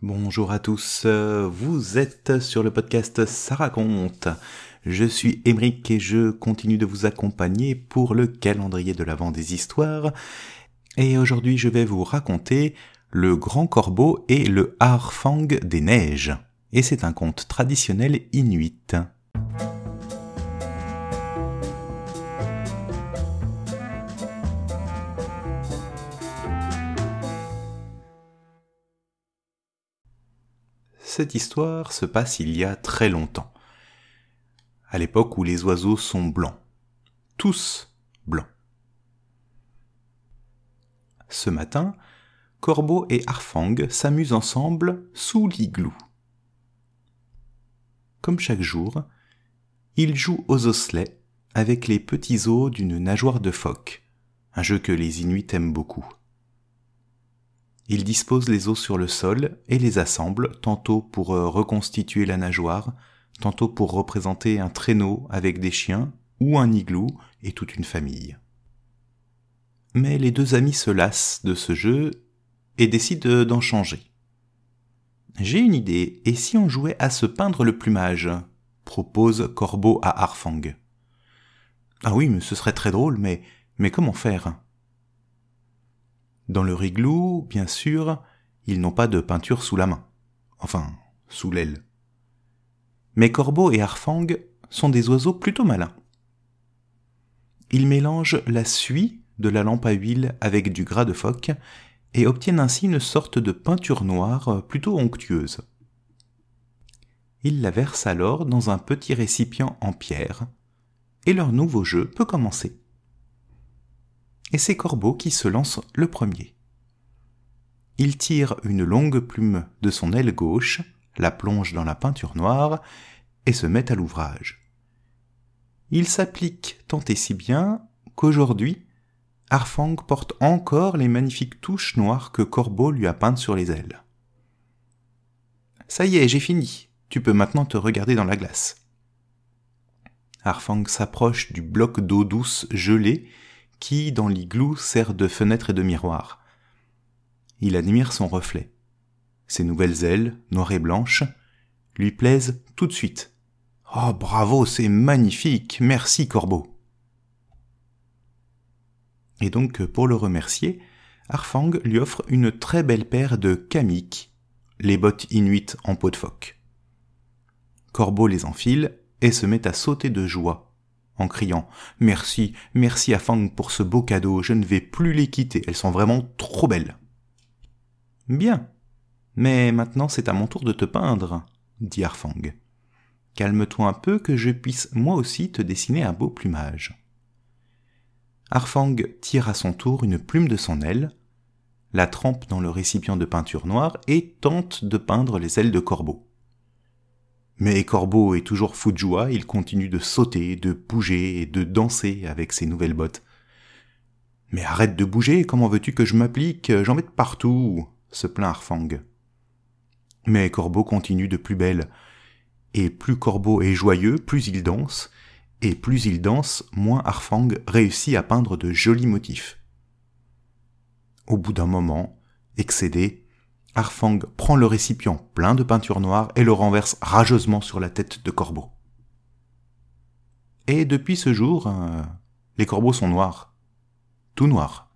Bonjour à tous, vous êtes sur le podcast Ça raconte. Je suis Émeric et je continue de vous accompagner pour le calendrier de l'Avent des histoires. Et aujourd'hui je vais vous raconter le Grand Corbeau et le Harfang des Neiges. Et c'est un conte traditionnel inuit. Cette histoire se passe il y a très longtemps, à l'époque où les oiseaux sont blancs, tous blancs. Ce matin, Corbeau et Harfang s'amusent ensemble sous l'igloo. Comme chaque jour, ils jouent aux osselets avec les petits os d'une nageoire de phoque, un jeu que les Inuits aiment beaucoup. Ils disposent les os sur le sol et les assemblent tantôt pour euh, reconstituer la nageoire, tantôt pour représenter un traîneau avec des chiens ou un igloo et toute une famille. Mais les deux amis se lassent de ce jeu et décident d'en changer. J'ai une idée, et si on jouait à se peindre le plumage? propose Corbeau à Harfang. Ah oui, mais ce serait très drôle, mais, mais comment faire? Dans le riglou, bien sûr, ils n'ont pas de peinture sous la main. Enfin, sous l'aile. Mais Corbeau et Harfang sont des oiseaux plutôt malins. Ils mélangent la suie de la lampe à huile avec du gras de phoque et obtiennent ainsi une sorte de peinture noire plutôt onctueuse. Ils la versent alors dans un petit récipient en pierre, et leur nouveau jeu peut commencer. Et c'est Corbeau qui se lance le premier. Il tire une longue plume de son aile gauche, la plonge dans la peinture noire, et se met à l'ouvrage. Il s'applique tant et si bien qu'aujourd'hui, Arfang porte encore les magnifiques touches noires que Corbeau lui a peintes sur les ailes. Ça y est, j'ai fini. Tu peux maintenant te regarder dans la glace. Arfang s'approche du bloc d'eau douce gelée qui, dans l'igloo, sert de fenêtre et de miroir. Il admire son reflet. Ses nouvelles ailes, noires et blanches, lui plaisent tout de suite. Oh bravo, c'est magnifique, merci Corbeau. Et donc, pour le remercier, Arfang lui offre une très belle paire de kamik, les bottes inuites en peau de phoque. Corbeau les enfile et se met à sauter de joie, en criant Merci, merci Arfang pour ce beau cadeau, je ne vais plus les quitter, elles sont vraiment trop belles. Bien. Mais maintenant c'est à mon tour de te peindre, dit Arfang. Calme-toi un peu que je puisse moi aussi te dessiner un beau plumage. Arfang tire à son tour une plume de son aile, la trempe dans le récipient de peinture noire et tente de peindre les ailes de Corbeau. Mais Corbeau est toujours fou de joie, il continue de sauter, de bouger et de danser avec ses nouvelles bottes. Mais arrête de bouger, comment veux-tu que je m'applique? J'en mets partout se plaint Arfang. Mais Corbeau continue de plus belle, et plus Corbeau est joyeux, plus il danse, et plus il danse, moins Arfang réussit à peindre de jolis motifs. Au bout d'un moment, excédé, Arfang prend le récipient plein de peinture noire et le renverse rageusement sur la tête de Corbeau. Et depuis ce jour, euh, les corbeaux sont noirs. Tout noirs.